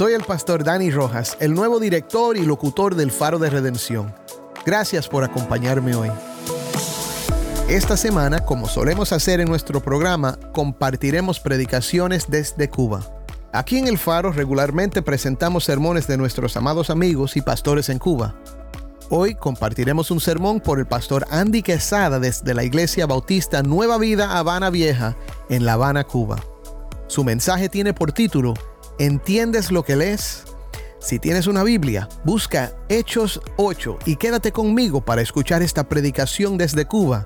Soy el pastor Dani Rojas, el nuevo director y locutor del Faro de Redención. Gracias por acompañarme hoy. Esta semana, como solemos hacer en nuestro programa, compartiremos predicaciones desde Cuba. Aquí en el Faro regularmente presentamos sermones de nuestros amados amigos y pastores en Cuba. Hoy compartiremos un sermón por el pastor Andy Quesada desde la Iglesia Bautista Nueva Vida Habana Vieja en La Habana, Cuba. Su mensaje tiene por título ¿Entiendes lo que lees? Si tienes una Biblia, busca Hechos 8 y quédate conmigo para escuchar esta predicación desde Cuba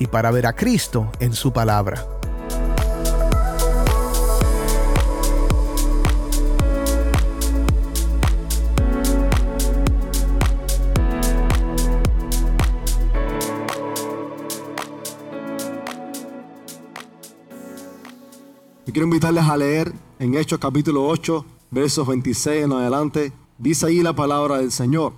y para ver a Cristo en su palabra. Quiero invitarles a leer en Hechos capítulo 8, versos 26 en adelante. Dice ahí la palabra del Señor.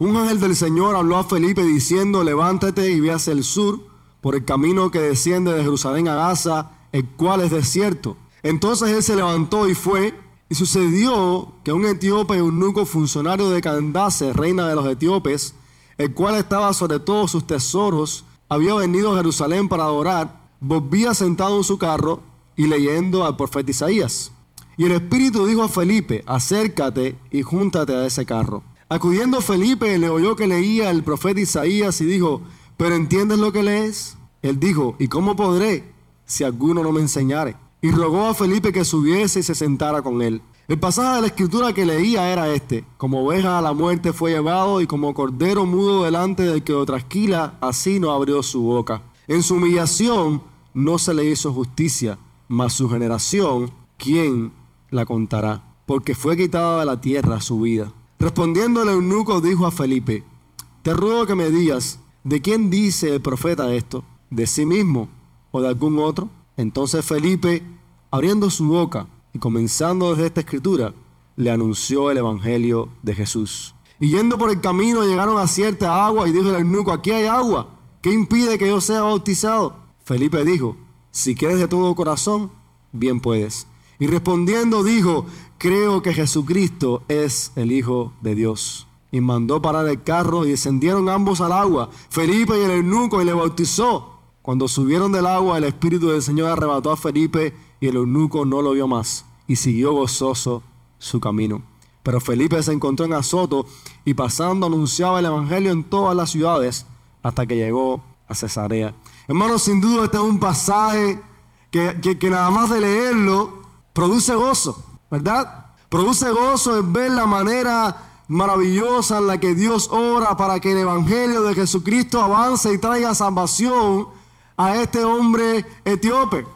Un ángel del Señor habló a Felipe diciendo, levántate y ve hacia el sur por el camino que desciende de Jerusalén a Gaza, el cual es desierto. Entonces él se levantó y fue, y sucedió que un etíope eunuco funcionario de Candace, reina de los etíopes, el cual estaba sobre todos sus tesoros, había venido a Jerusalén para adorar, volvía sentado en su carro y leyendo al profeta Isaías. Y el Espíritu dijo a Felipe, acércate y júntate a ese carro. Acudiendo Felipe, le oyó que leía el profeta Isaías y dijo, ¿pero entiendes lo que lees? Él dijo, ¿y cómo podré si alguno no me enseñare? Y rogó a Felipe que subiese y se sentara con él. El pasaje de la escritura que leía era este, como oveja a la muerte fue llevado y como cordero mudo delante del que lo trasquila, así no abrió su boca. En su humillación no se le hizo justicia, mas su generación, ¿quién la contará? Porque fue quitada de la tierra su vida. Respondiendo el eunuco dijo a Felipe, te ruego que me digas, ¿de quién dice el profeta esto? ¿De sí mismo o de algún otro? Entonces Felipe, abriendo su boca y comenzando desde esta escritura, le anunció el evangelio de Jesús. Y yendo por el camino llegaron a cierta agua y dijo el eunuco, aquí hay agua, ¿qué impide que yo sea bautizado? Felipe dijo, si quieres de todo corazón, bien puedes. Y respondiendo dijo, creo que Jesucristo es el Hijo de Dios. Y mandó parar el carro y descendieron ambos al agua, Felipe y el eunuco, y le bautizó. Cuando subieron del agua, el Espíritu del Señor arrebató a Felipe y el eunuco no lo vio más, y siguió gozoso su camino. Pero Felipe se encontró en Azoto y pasando anunciaba el Evangelio en todas las ciudades hasta que llegó a Cesarea. Hermanos, sin duda este es un pasaje que, que, nada más de leerlo produce gozo, ¿verdad? Produce gozo en ver la manera maravillosa en la que Dios ora para que el Evangelio de Jesucristo avance y traiga salvación a este hombre etíope.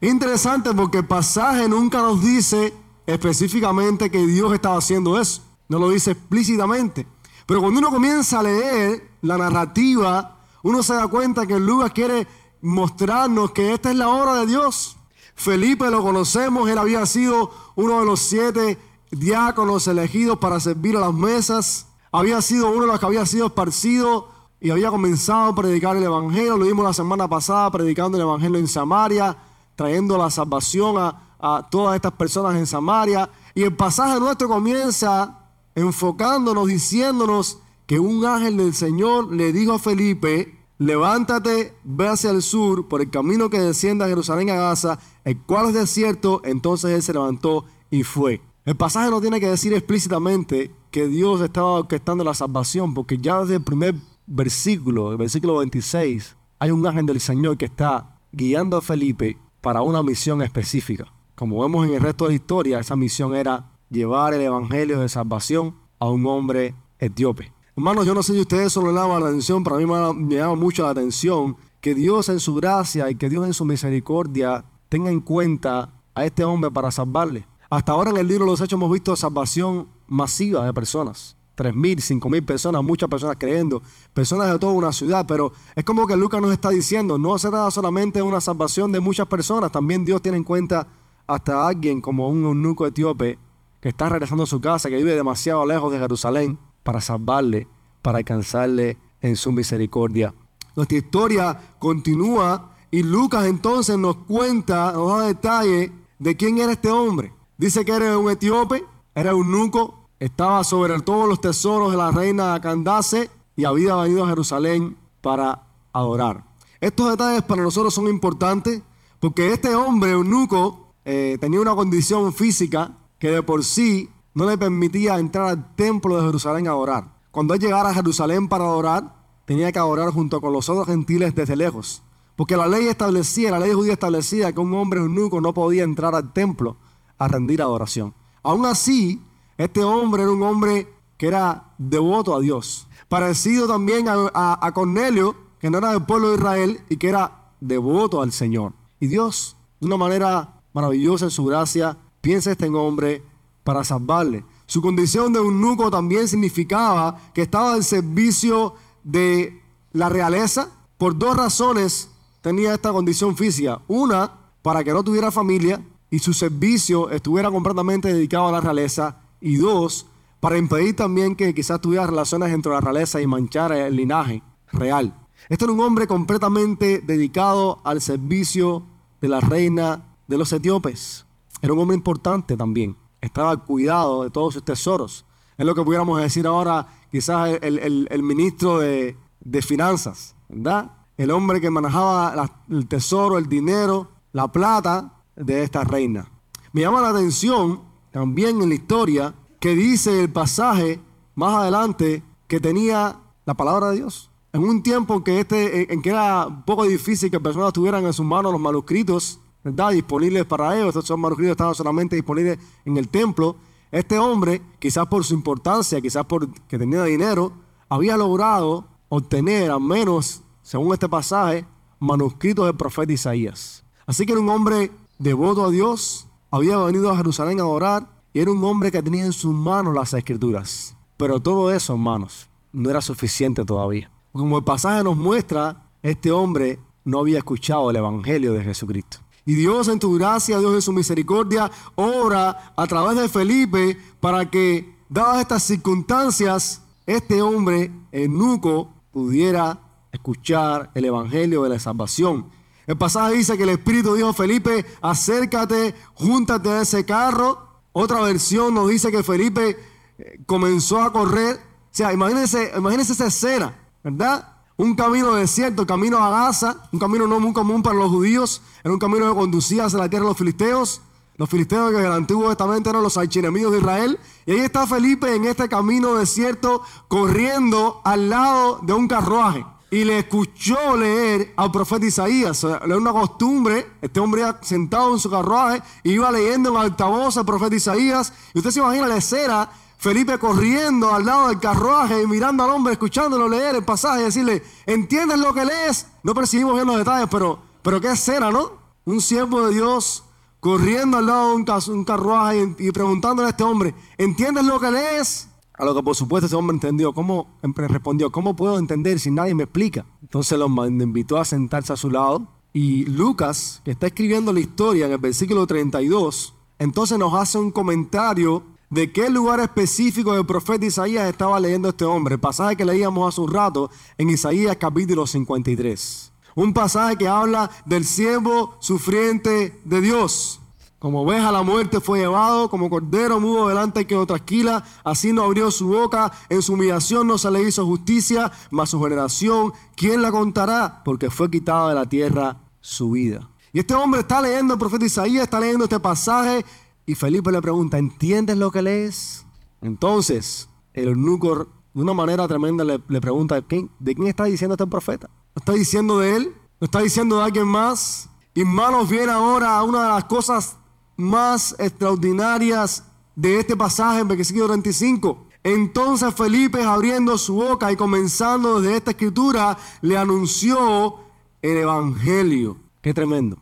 Interesante porque el pasaje nunca nos dice específicamente que Dios estaba haciendo eso. No lo dice explícitamente. Pero cuando uno comienza a leer la narrativa, uno se da cuenta que Lucas quiere mostrarnos que esta es la obra de Dios. Felipe lo conocemos, él había sido uno de los siete diáconos elegidos para servir a las mesas. Había sido uno de los que había sido esparcido y había comenzado a predicar el Evangelio. Lo vimos la semana pasada predicando el Evangelio en Samaria, trayendo la salvación a, a todas estas personas en Samaria. Y el pasaje nuestro comienza enfocándonos, diciéndonos que un ángel del Señor le dijo a Felipe, levántate, ve hacia el sur por el camino que desciende a Jerusalén a Gaza, el cual es desierto. Entonces él se levantó y fue. El pasaje no tiene que decir explícitamente que Dios estaba orquestando la salvación, porque ya desde el primer versículo, el versículo 26, hay un ángel del Señor que está guiando a Felipe para una misión específica. Como vemos en el resto de la historia, esa misión era llevar el evangelio de salvación a un hombre etíope. Hermanos, yo no sé si ustedes solo le llaman la atención, pero a mí me, llama mucho la atención que Dios en su gracia y que Dios en su misericordia tenga en cuenta a este hombre para salvarle. Hasta ahora en el libro de los Hechos hemos visto salvación masiva de personas. 3.000, 5.000 personas, muchas personas creyendo, personas de toda una ciudad, pero es como que Lucas nos está diciendo, no se trata solamente de una salvación de muchas personas, también Dios tiene en cuenta hasta alguien como un eunuco etíope que está regresando a su casa, que vive demasiado lejos de Jerusalén, para salvarle, para alcanzarle en su misericordia. Nuestra historia continúa y Lucas entonces nos cuenta, nos da detalle de quién era este hombre. Dice que era un etíope, era eunuco, estaba sobre todos los tesoros de la reina Candace y había venido a Jerusalén para adorar. Estos detalles para nosotros son importantes porque este hombre eunuco eh, tenía una condición física que de por sí no le permitía entrar al templo de Jerusalén a adorar. Cuando él llegara a Jerusalén para adorar, tenía que adorar junto con los otros gentiles desde lejos. Porque la ley establecía, la ley judía establecía que un hombre eunuco no podía entrar al templo a rendir adoración. Aún así, este hombre era un hombre que era devoto a Dios. Parecido también a, Cornelio, que no era del pueblo de Israel y que era devoto al Señor. Y Dios, de una manera maravillosa en su gracia, piensa este hombre para salvarle. Su condición de eunuco también significaba que estaba al servicio de la realeza. Por dos razones tenía esta condición física. Una, para que no tuviera familia y su servicio estuviera completamente dedicado a la realeza y dos, para impedir también que quizás tuviera relaciones entre la realeza y manchar el linaje real. Este era un hombre completamente dedicado al servicio de la reina de los etíopes. Era un hombre importante también. Estaba al cuidado de todos sus tesoros. Es lo que pudiéramos decir ahora quizás el, ministro de, finanzas, ¿verdad? El hombre que manejaba el tesoro, el dinero, la plata de esta reina. Me llama la atención también en la historia que dice el pasaje más adelante que tenía la palabra de Dios. En un tiempo en que, este, en que era un poco difícil que personas tuvieran en sus manos los manuscritos ¿verdad? disponibles para ellos, estos manuscritos estaban solamente disponibles en el templo, este hombre, quizás por su importancia, quizás porque tenía dinero, había logrado obtener, al menos según este pasaje, manuscritos del profeta Isaías. Así que era un hombre devoto a Dios, había venido a Jerusalén a adorar y era un hombre que tenía en sus manos las escrituras. Pero todo eso, hermanos, no era suficiente todavía. Como el pasaje nos muestra, este hombre no había escuchado el Evangelio de Jesucristo. Y Dios en tu gracia, Dios en su misericordia, ora a través de Felipe para que, dadas estas circunstancias, este hombre, eunuco, pudiera escuchar el Evangelio de la salvación. El pasaje dice que el Espíritu dijo a Felipe, acércate, júntate a ese carro. Otra versión nos dice que Felipe eh, comenzó a correr. O sea, imagínense, imagínense esa escena, ¿verdad? Un camino desierto, camino a Gaza, un camino no muy común para los judíos, era un camino que conducía hacia la tierra de los filisteos. Los filisteos que en el Antiguo Testamento eran los archienemidos de Israel. Y ahí está Felipe en este camino desierto corriendo al lado de un carruaje y le escuchó leer al profeta Isaías. Era una costumbre, este hombre sentado en su carruaje, iba leyendo en altavoz al profeta Isaías. Y usted se imagina la escena, Felipe corriendo al lado del carruaje y mirando al hombre, escuchándolo leer el pasaje y decirle, ¿entiendes lo que lees? No percibimos bien los detalles, pero, pero qué escena, ¿no? Un siervo de Dios corriendo al lado de un, carruaje y, y preguntándole a este hombre, ¿entiendes lo que lees? A lo que por supuesto ese hombre entendió, ¿cómo? respondió, ¿cómo puedo entender si nadie me explica? Entonces lo invitó a sentarse a su lado y Lucas, que está escribiendo la historia en el versículo 32, entonces nos hace un comentario de qué lugar específico del profeta Isaías estaba leyendo este hombre. El pasaje que leíamos hace un rato en Isaías capítulo 53. Un pasaje que habla del siervo sufriente de Dios. Como oveja la muerte fue llevado, como cordero mudo delante que lo trasquila, así no abrió su boca, en su humillación no se le hizo justicia, mas su generación, ¿quién la contará? Porque fue quitada de la tierra su vida. Y este hombre está leyendo el profeta Isaías, está leyendo este pasaje, y Felipe le pregunta, ¿entiendes lo que lees? Entonces, el eunuco de una manera tremenda le, pregunta, ¿de quién está diciendo este profeta? ¿No está diciendo de él? ¿No está diciendo de alguien más? Y manos viene ahora una de las cosas más extraordinarias de este pasaje en versículo 35. Entonces Felipe, abriendo su boca y comenzando desde esta escritura, le anunció el Evangelio. Qué tremendo.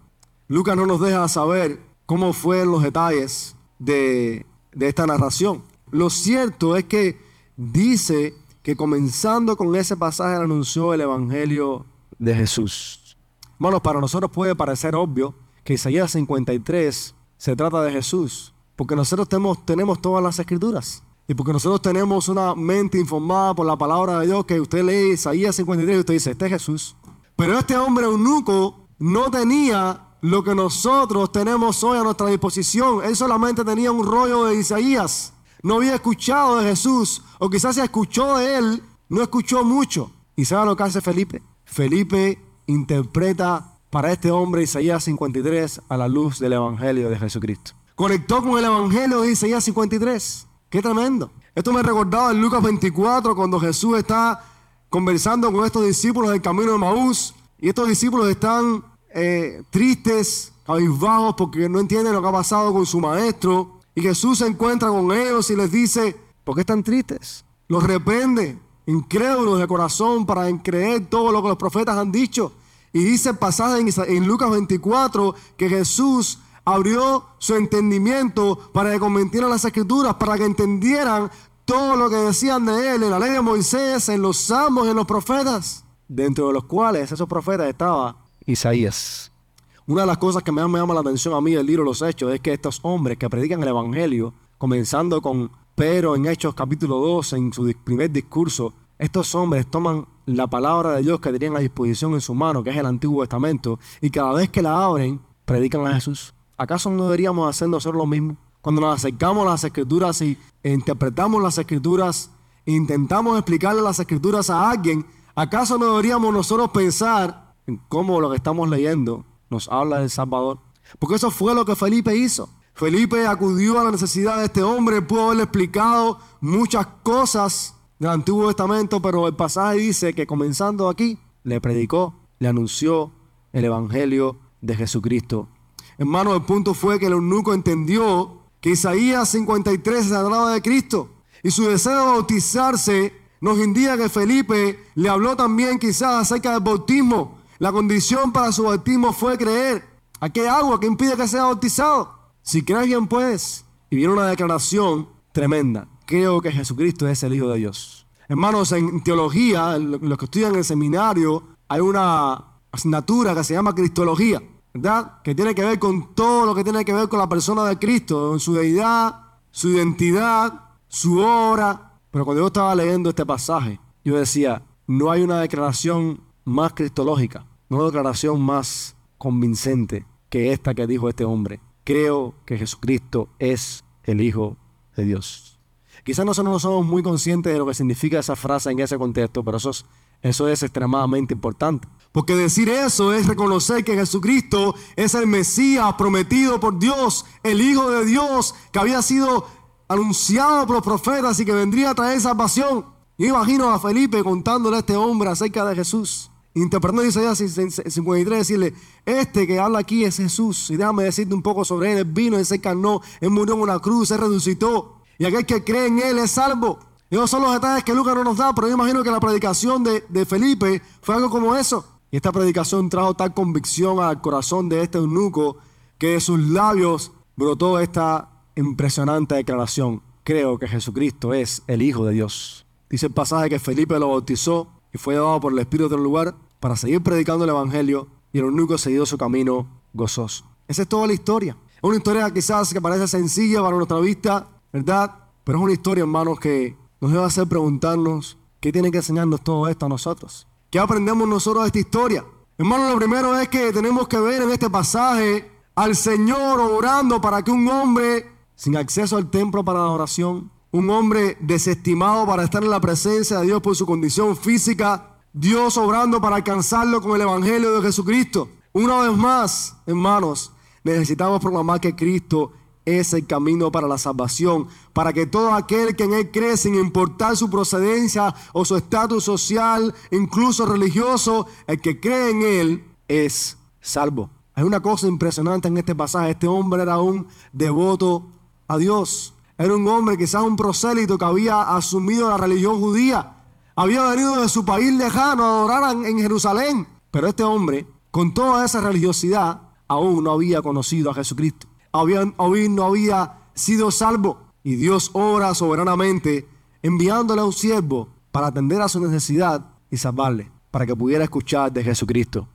Lucas no nos deja saber cómo fueron los detalles de, de esta narración. Lo cierto es que dice que comenzando con ese pasaje anunció el Evangelio de Jesús. Bueno, para nosotros puede parecer obvio que Isaías 53 se trata de Jesús, porque nosotros tenemos, tenemos todas las escrituras. Y porque nosotros tenemos una mente informada por la palabra de Dios, que usted lee Isaías 53 y usted dice, este es Jesús. Pero este hombre eunuco no tenía lo que nosotros tenemos hoy a nuestra disposición. Él solamente tenía un rollo de Isaías. No había escuchado de Jesús, o quizás se escuchó de él, no escuchó mucho. ¿Y sabe lo que hace Felipe? Felipe interpreta para este hombre Isaías 53 a la luz del Evangelio de Jesucristo. Conectó con el Evangelio de Isaías 53. Qué tremendo. Esto me recordaba en Lucas 24 cuando Jesús está conversando con estos discípulos del camino de Maús y estos discípulos están eh, tristes, cabizbajos porque no entienden lo que ha pasado con su maestro y Jesús se encuentra con ellos y les dice, ¿por qué están tristes? Los reprende, incrédulos de corazón para creer todo lo que los profetas han dicho. Y dice el pasaje en, Lucas 24 que Jesús abrió su entendimiento para que convirtieran las escrituras, para que entendieran todo lo que decían de él en la ley de Moisés, en los salmos, en los profetas, dentro de los cuales esos profetas estaba Isaías. Una de las cosas que más me llama la atención a mí del libro los Hechos es que estos hombres que predican el Evangelio, comenzando con Pedro en Hechos capítulo 2, en su primer discurso, estos hombres toman la palabra de Dios que tenían a disposición en su mano, que es el Antiguo Testamento, y cada vez que la abren, predican a Jesús. ¿Acaso no deberíamos hacer nosotros lo mismo? Cuando nos acercamos a las escrituras y interpretamos las escrituras, intentamos explicarle las escrituras a alguien, ¿acaso no deberíamos nosotros pensar en cómo lo que estamos leyendo nos habla del Salvador? Porque eso fue lo que Felipe hizo. Felipe acudió a la necesidad de este hombre, pudo haberle explicado muchas cosas del Antiguo Testamento, pero el pasaje dice que comenzando aquí, le predicó, le anunció el Evangelio de Jesucristo. Hermano, el punto fue que el eunuco entendió que Isaías 53 se hablaba de Cristo y su deseo de bautizarse nos indica que Felipe le habló también quizás acerca del bautismo. La condición para su bautismo fue creer. ¿A qué agua que impide que sea bautizado? Si crees bien puedes. Y viene una declaración tremenda. Creo que Jesucristo es el Hijo de Dios. Hermanos, en teología, los que estudian en el seminario, hay una asignatura que se llama Cristología. ¿verdad? Que tiene que ver con todo lo que tiene que ver con la persona de Cristo, su deidad, su identidad, su obra. Pero cuando yo estaba leyendo este pasaje, yo decía, no hay una declaración más cristológica, no una declaración más convincente que esta que dijo este hombre. Creo que Jesucristo es el Hijo de Dios. Quizás nosotros no somos muy conscientes de lo que significa esa frase en ese contexto, pero eso es, eso es extremadamente importante. Porque decir eso es reconocer que Jesucristo es el Mesías prometido por Dios, el Hijo de Dios, que había sido anunciado por los profetas y que vendría a traer salvación. Yo imagino a Felipe contándole a este hombre acerca de Jesús, interpretando Isaías 53, decirle, este que habla aquí es Jesús, y déjame decirte un poco sobre él, él vino, él se encarnó, él murió en una cruz, él resucitó, y aquel que cree en él es salvo. Esos son los detalles que Lucas no nos da, pero yo imagino que la predicación de, de Felipe fue algo como eso. Y esta predicación trajo tal convicción al corazón de este eunuco que de sus labios brotó esta impresionante declaración. Creo que Jesucristo es el Hijo de Dios. Dice el pasaje que Felipe lo bautizó y fue llevado por el Espíritu del lugar para seguir predicando el Evangelio y el eunuco siguió su camino gozoso. Esa es toda la historia. Es una historia quizás que parece sencilla para nuestra vista, ¿verdad? Pero es una historia, hermanos, que nos debe hacer preguntarnos qué tiene que enseñarnos todo esto a nosotros. ¿Qué aprendemos nosotros de esta historia? Hermano, lo primero es que tenemos que ver en este pasaje al Señor orando para que un hombre sin acceso al templo para la oración, un hombre desestimado para estar en la presencia de Dios por su condición física, Dios obrando para alcanzarlo con el Evangelio de Jesucristo. Una vez más, hermanos, necesitamos proclamar que Cristo es el camino para la salvación, para que todo aquel que en Él cree, sin importar su procedencia o su estatus social, incluso religioso, el que cree en Él es salvo. Hay una cosa impresionante en este pasaje. Este hombre era un devoto a Dios. Era un hombre, quizás un prosélito que había asumido la religión judía. Había venido de su país lejano a adorar en Jerusalén. Pero este hombre, con toda esa religiosidad, aún no había conocido a Jesucristo. aún no había sido salvo. Y Dios obra soberanamente enviándole a un siervo para atender a su necesidad y salvarle, para que pudiera escuchar de Jesucristo.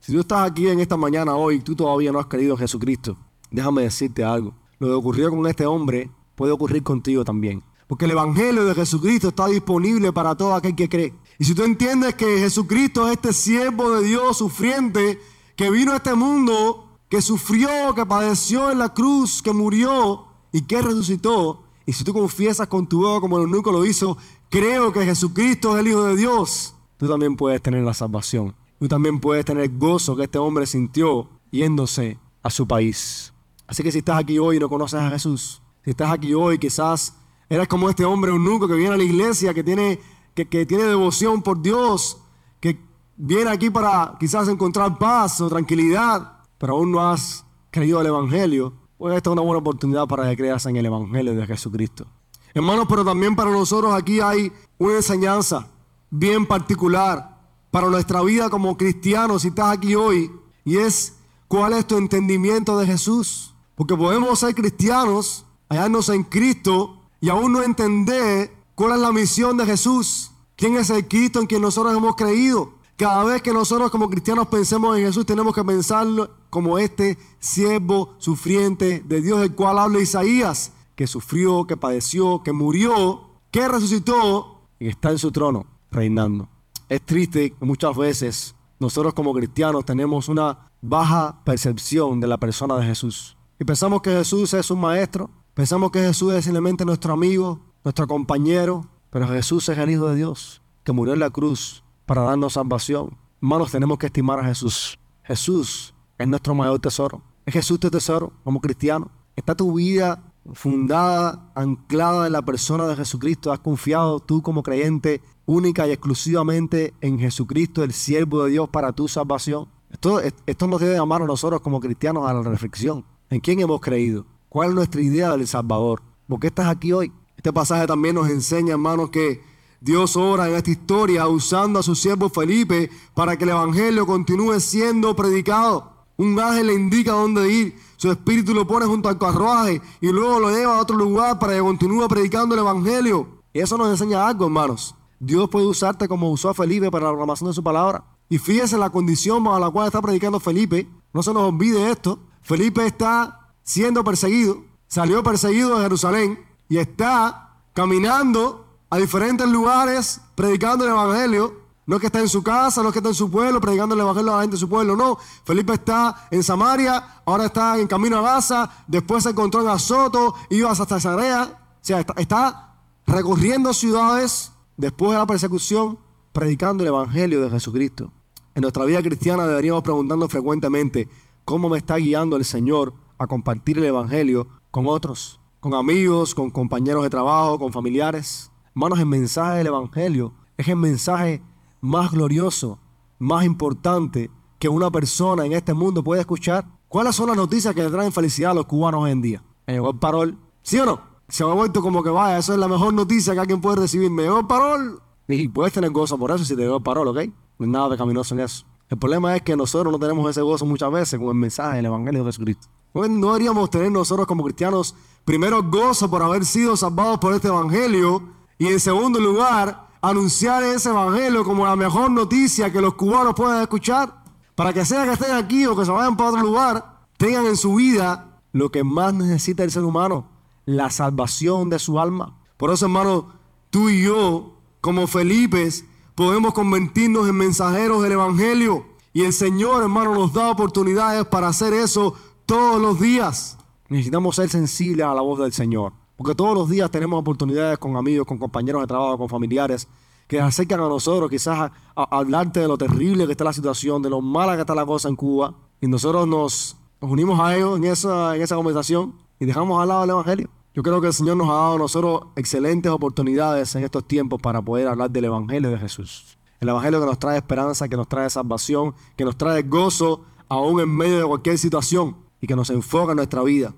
Si tú estás aquí en esta mañana hoy y tú todavía no has creído en Jesucristo, déjame decirte algo. Lo que ocurrió con este hombre puede ocurrir contigo también. Porque el Evangelio de Jesucristo está disponible para todo aquel que cree. Y si tú entiendes que Jesucristo es este siervo de Dios sufriente que vino a este mundo, que sufrió, que padeció en la cruz, que murió y que resucitó, y si tú confiesas con tu boca como el único lo hizo, creo que Jesucristo es el Hijo de Dios, tú también puedes tener la salvación. Tú también puedes tener gozo que este hombre sintió yéndose a su país. Así que si estás aquí hoy y no conoces a Jesús, si estás aquí hoy quizás eres como este hombre eunuco que viene a la iglesia, que tiene, que, tiene devoción por Dios, que viene aquí para quizás encontrar paz o tranquilidad, pero aún no has creído el Evangelio, pues esta es una buena oportunidad para que creas en el Evangelio de Jesucristo. Hermanos, pero también para nosotros aquí hay una enseñanza bien particular para nuestra vida como cristianos, si estás aquí hoy, y es cuál es tu entendimiento de Jesús. Porque podemos ser cristianos, hallarnos en Cristo y aún no entender cuál es la misión de Jesús. ¿Quién es el Cristo en quien nosotros hemos creído? Cada vez que nosotros como cristianos pensemos en Jesús, tenemos que pensarlo como este siervo sufriente de Dios, del cual habla Isaías, que sufrió, que padeció, que murió, que resucitó y está en su trono reinando. Es triste que muchas veces nosotros como cristianos tenemos una baja percepción de la persona de Jesús. Y pensamos que Jesús es un maestro, pensamos que Jesús es simplemente nuestro amigo, nuestro compañero, pero Jesús es el Hijo de Dios, que murió en la cruz para darnos salvación. Hermanos, tenemos que estimar a Jesús. Jesús es nuestro mayor tesoro. Es Jesús tu tesoro como cristiano. Está tu vida fundada, anclada en la persona de Jesucristo. Has confiado tú como creyente única y exclusivamente en Jesucristo, el siervo de Dios para tu salvación. Esto, nos debe llamar a nosotros como cristianos a la reflexión. ¿En quién hemos creído? ¿Cuál es nuestra idea del Salvador? ¿Por qué estás aquí hoy? Este pasaje también nos enseña, hermanos, que Dios obra en esta historia usando a su siervo Felipe para que el Evangelio continúe siendo predicado. Un ángel le indica dónde ir, su espíritu lo pone junto al carruaje y luego lo lleva a otro lugar para que continúe predicando el Evangelio. Y eso nos enseña algo, hermanos. Dios puede usarte como usó a Felipe para la proclamación de su palabra. Y fíjese la condición bajo la cual está predicando Felipe. No se nos olvide esto. Felipe está siendo perseguido. Salió perseguido de Jerusalén y está caminando a diferentes lugares predicando el Evangelio. No es que está en su casa, no es que está en su pueblo predicando el Evangelio a la gente de su pueblo, no. Felipe está en Samaria, ahora está en camino a Gaza, después se encontró en Azoto, iba hasta Cesarea. O sea, está, está recorriendo ciudades después de la persecución, predicando el Evangelio de Jesucristo. En nuestra vida cristiana deberíamos preguntarnos frecuentemente, ¿cómo me está guiando el Señor a compartir el Evangelio con otros? Con amigos, con compañeros de trabajo, con familiares. Hermanos, el mensaje del Evangelio es el mensaje más glorioso, más importante que una persona en este mundo puede escuchar. ¿Cuáles son las noticias que le traen felicidad a los cubanos hoy en día? ¿Me llegó el parol? ¿Sí o no? se ha vuelto como que vaya, eso es la mejor noticia que alguien puede recibir. Me llegó el parol. Y puedes tener gozo por eso si te llegó el parol, ¿ok? No hay nada pecaminoso en eso. El problema es que nosotros no tenemos ese gozo muchas veces con el mensaje del Evangelio de Jesucristo. No deberíamos tener nosotros como cristianos primero gozo por haber sido salvados por este Evangelio y en segundo lugar anunciar ese Evangelio como la mejor noticia que los cubanos puedan escuchar para que sea que estén aquí o que se vayan para otro lugar, tengan en su vida lo que más necesita el ser humano, la salvación de su alma. Por eso, hermano, tú y yo, como Felipes, podemos convertirnos en mensajeros del Evangelio. Y el Señor, hermano, nos da oportunidades para hacer eso todos los días. Necesitamos ser sensibles a la voz del Señor. Porque todos los días tenemos oportunidades con amigos, con compañeros de trabajo, con familiares, que acercan a nosotros quizás a, hablarte de lo terrible que está la situación, de lo mala que está la cosa en Cuba. Y nosotros nos, unimos a ellos en esa, en esa conversación y dejamos al lado el Evangelio. Yo creo que el Señor nos ha dado a nosotros excelentes oportunidades en estos tiempos para poder hablar del Evangelio de Jesús. El Evangelio que nos trae esperanza, que nos trae salvación, que nos trae gozo aún en medio de cualquier situación y que nos enfoca en nuestra vida.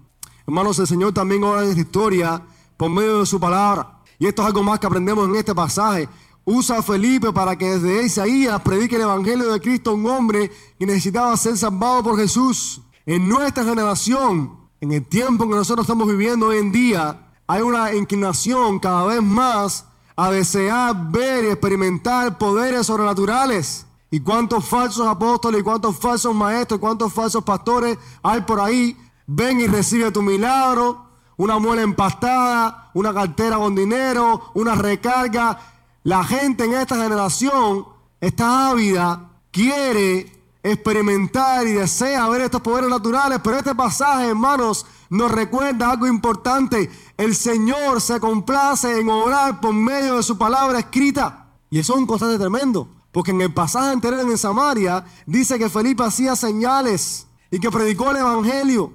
Hermanos, el Señor también obra en esta historia por medio de su palabra. Y esto es algo más que aprendemos en este pasaje. Usa a Felipe para que desde Isaías predique el Evangelio de Cristo a un hombre que necesitaba ser salvado por Jesús. En nuestra generación, en el tiempo que nosotros estamos viviendo hoy en día, hay una inclinación cada vez más a desear ver y experimentar poderes sobrenaturales. Y cuántos falsos apóstoles, y cuántos falsos maestros, y cuántos falsos pastores hay por ahí. Ven y recibe tu milagro, una muela empastada, una cartera con dinero, una recarga. La gente en esta generación está ávida, quiere experimentar y desea ver estos poderes naturales, pero este pasaje, hermanos, nos recuerda algo importante. El Señor se complace en obrar por medio de su palabra escrita. Y eso es un constante tremendo, porque en el pasaje anterior en Samaria dice que Felipe hacía señales y que predicó el Evangelio.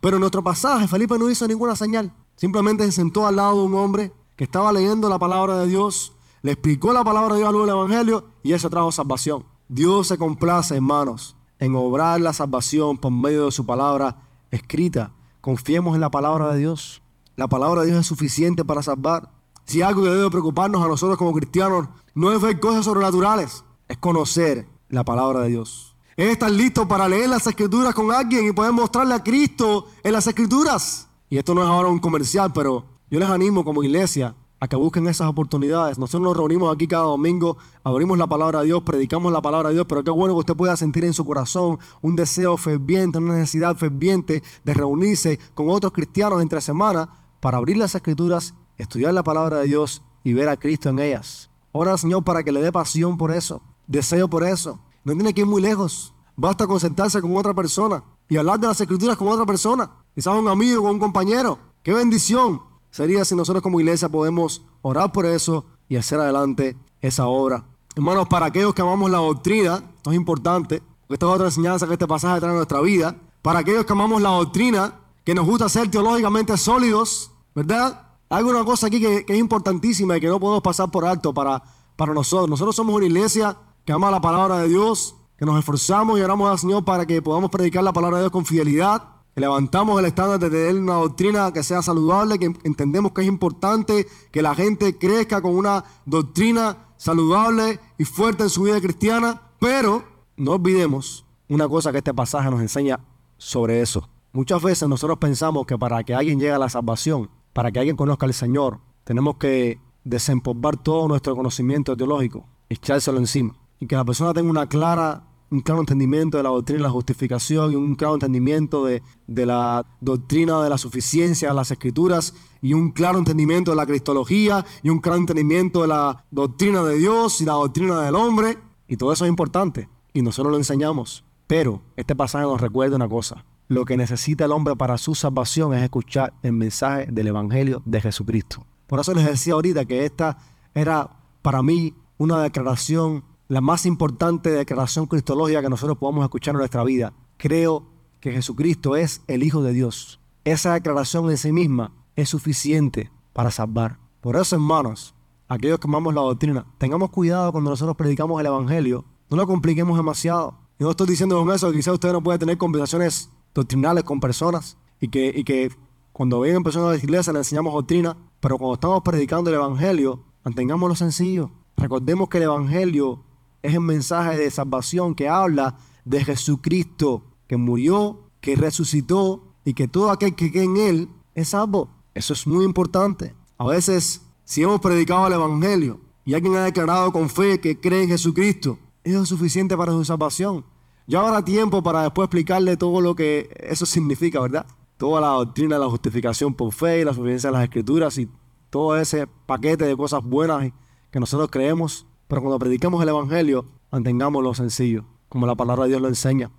Pero en nuestro pasaje Felipe no hizo ninguna señal. Simplemente se sentó al lado de un hombre que estaba leyendo la palabra de Dios, le explicó la palabra de Dios al Evangelio y eso trajo salvación. Dios se complace, hermanos, en obrar la salvación por medio de su palabra escrita. Confiemos en la palabra de Dios. La palabra de Dios es suficiente para salvar. Si algo que debe preocuparnos a nosotros como cristianos no es ver cosas sobrenaturales, es conocer la palabra de Dios. Es estar listo para leer las escrituras con alguien y poder mostrarle a Cristo en las escrituras. Y esto no es ahora un comercial, pero yo les animo como iglesia a que busquen esas oportunidades. Nosotros nos reunimos aquí cada domingo, abrimos la palabra de Dios, predicamos la palabra de Dios, pero qué bueno que usted pueda sentir en su corazón un deseo ferviente, una necesidad ferviente de reunirse con otros cristianos entre semana para abrir las escrituras, estudiar la palabra de Dios y ver a Cristo en ellas. Ora Señor para que le dé pasión por eso, deseo por eso. No tiene que ir muy lejos. Basta con sentarse con otra persona y hablar de las escrituras con otra persona. Quizás un amigo, con un compañero. ¡Qué bendición! Sería si nosotros como iglesia podemos orar por eso y hacer adelante esa obra. Hermanos, para aquellos que amamos la doctrina, esto es importante, porque esta es otra enseñanza que este pasaje trae a nuestra vida. Para aquellos que amamos la doctrina, que nos gusta ser teológicamente sólidos, ¿verdad? Hay una cosa aquí que, que es importantísima y que no podemos pasar por alto para, para nosotros. Nosotros somos una iglesia que ama la palabra de Dios, que nos esforzamos y oramos al Señor para que podamos predicar la palabra de Dios con fidelidad levantamos el estándar de tener una doctrina que sea saludable, que entendemos que es importante que la gente crezca con una doctrina saludable y fuerte en su vida cristiana, pero no olvidemos una cosa que este pasaje nos enseña sobre eso. Muchas veces nosotros pensamos que para que alguien llegue a la salvación, para que alguien conozca al Señor, tenemos que desempolvar todo nuestro conocimiento teológico, echárselo encima, y que la persona tenga una clara un claro entendimiento de la doctrina de la justificación y un claro entendimiento de, de, la doctrina de la suficiencia de las escrituras y un claro entendimiento de la cristología y un claro entendimiento de la doctrina de Dios y la doctrina del hombre. Y todo eso es importante y nosotros lo enseñamos. Pero este pasaje nos recuerda una cosa. Lo que necesita el hombre para su salvación es escuchar el mensaje del Evangelio de Jesucristo. Por eso les decía ahorita que esta era para mí una declaración la más importante declaración cristológica que nosotros podamos escuchar en nuestra vida. Creo que Jesucristo es el Hijo de Dios. Esa declaración en sí misma es suficiente para salvar. Por eso, hermanos, aquellos que amamos la doctrina, tengamos cuidado cuando nosotros predicamos el Evangelio. No lo compliquemos demasiado. Y no estoy diciendo con eso que quizás usted no puede tener conversaciones doctrinales con personas y que, y que cuando vengan personas de la iglesia le enseñamos doctrina, pero cuando estamos predicando el Evangelio, mantengámoslo sencillo. Recordemos que el Evangelio es el mensaje de salvación que habla de Jesucristo que murió, que resucitó y que todo aquel que cree en Él es salvo. Eso es muy importante. A veces, si hemos predicado el Evangelio y alguien ha declarado con fe que cree en Jesucristo, eso es suficiente para su salvación. Ya habrá tiempo para después explicarle todo lo que eso significa, ¿verdad? Toda la doctrina de la justificación por fe y la suficiencia de las escrituras y todo ese paquete de cosas buenas que nosotros creemos pero cuando predicamos el Evangelio, mantengámoslo sencillo, como la palabra de Dios lo enseña.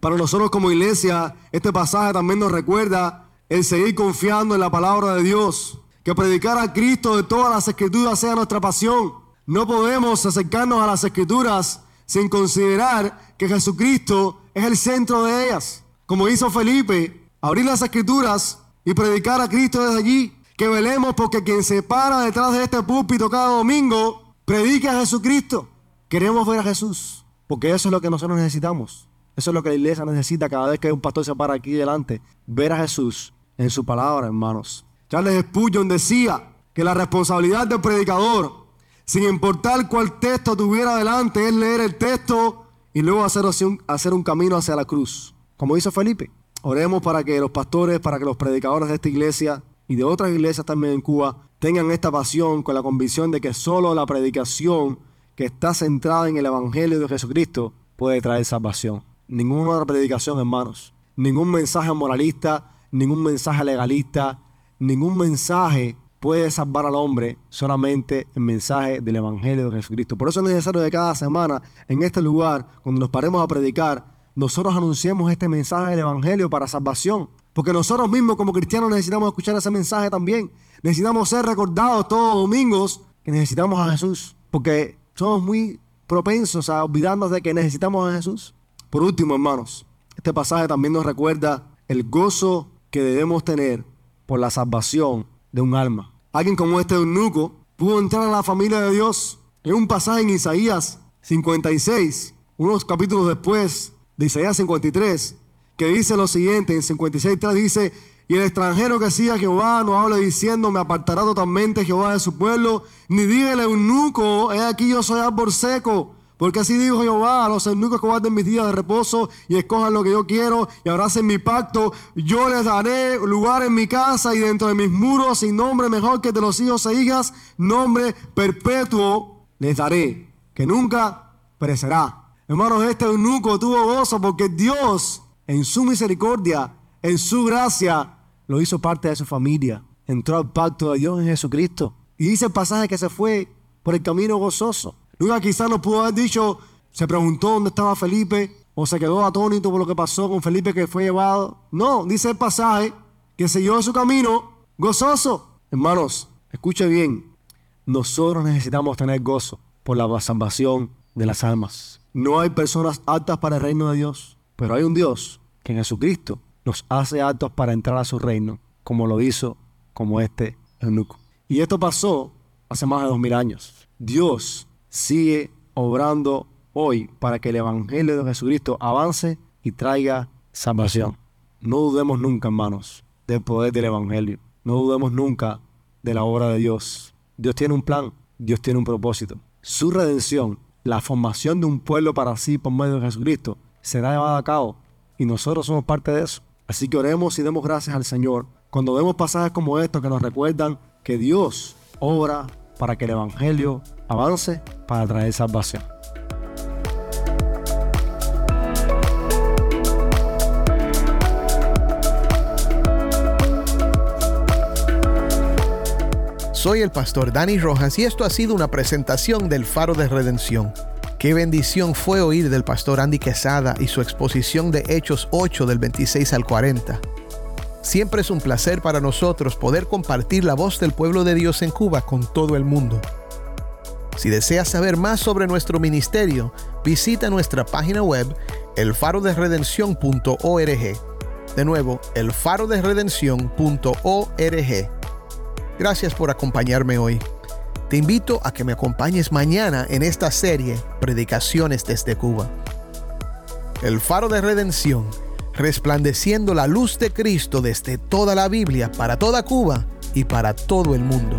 Para nosotros como iglesia, este pasaje también nos recuerda el seguir confiando en la palabra de Dios. Que predicar a Cristo de todas las escrituras sea nuestra pasión. No podemos acercarnos a las escrituras sin considerar que Jesucristo es el centro de ellas. Como hizo Felipe, abrir las escrituras y predicar a Cristo desde allí. Que velemos porque quien se para detrás de este púlpito cada domingo Predica a Jesucristo. Queremos ver a Jesús, porque eso es lo que nosotros necesitamos. Eso es lo que la iglesia necesita cada vez que un pastor se para aquí delante. Ver a Jesús en su palabra, hermanos. Charles Spurgeon decía que la responsabilidad del predicador, sin importar cuál texto tuviera delante, es leer el texto y luego hacer, hacer un camino hacia la cruz. Como hizo Felipe. Oremos para que los pastores, para que los predicadores de esta iglesia y de otras iglesias también en Cuba tengan esta pasión con la convicción de que solo la predicación que está centrada en el Evangelio de Jesucristo puede traer salvación. Ninguna otra predicación, hermanos. Ningún mensaje moralista, ningún mensaje legalista, ningún mensaje puede salvar al hombre, solamente el mensaje del Evangelio de Jesucristo. Por eso es necesario que cada semana en este lugar, cuando nos paremos a predicar, nosotros anunciemos este mensaje del Evangelio para salvación. Porque nosotros mismos como cristianos necesitamos escuchar ese mensaje también. Necesitamos ser recordados todos los domingos que necesitamos a Jesús. Porque somos muy propensos a olvidarnos de que necesitamos a Jesús. Por último, hermanos, este pasaje también nos recuerda el gozo que debemos tener por la salvación de un alma. Alguien como este eunuco pudo entrar a la familia de Dios. En un pasaje en Isaías 56, unos capítulos después de Isaías 53, que dice lo siguiente, en 56.3 dice, y el extranjero que siga a Jehová no hable diciendo, me apartará totalmente Jehová de su pueblo, ni diga el eunuco, he aquí yo soy árbol seco. Porque así dijo Jehová a los eunucos que guarden mis días de reposo y escojan lo que yo quiero y abracen mi pacto. Yo les daré lugar en mi casa y dentro de mis muros sin nombre mejor que de los hijos e hijas, nombre perpetuo les daré, que nunca perecerá. Hermanos, este eunuco tuvo gozo porque Dios, en su misericordia, en su gracia, lo hizo parte de su familia. Entró al pacto de Dios en Jesucristo. Y dice el pasaje que se fue por el camino gozoso. Nunca quizás no pudo haber dicho, se preguntó dónde estaba Felipe, o se quedó atónito por lo que pasó con Felipe que fue llevado. No, dice el pasaje que siguió su camino gozoso. Hermanos, escuche bien, nosotros necesitamos tener gozo por la salvación de las almas. No hay personas aptas para el reino de Dios, pero hay un Dios que en Jesucristo nos hace aptos para entrar a su reino, como lo hizo como este eunuco. Y esto pasó hace más de dos mil años. Dios sigue obrando hoy para que el Evangelio de Jesucristo avance y traiga salvación. No dudemos nunca, hermanos, del poder del Evangelio. No dudemos nunca de la obra de Dios. Dios tiene un plan, Dios tiene un propósito. Su redención, la formación de un pueblo para sí por medio de Jesucristo, será llevada a cabo y nosotros somos parte de eso. Así que oremos y demos gracias al Señor cuando vemos pasajes como estos que nos recuerdan que Dios obra para que el Evangelio avance para traer salvación. Soy el pastor Dani Rojas y esto ha sido una presentación del Faro de Redención. Qué bendición fue oír del pastor Andy Quesada y su exposición de Hechos 8 del 26 al 40. Siempre es un placer para nosotros poder compartir la voz del pueblo de Dios en Cuba con todo el mundo. Si deseas saber más sobre nuestro ministerio, visita nuestra página web elfaroderedención.org. De nuevo, elfaroderedención.org. Gracias por acompañarme hoy. Te invito a que me acompañes mañana en esta serie Predicaciones desde Cuba. El faro de redención, resplandeciendo la luz de Cristo desde toda la Biblia para toda Cuba y para todo el mundo.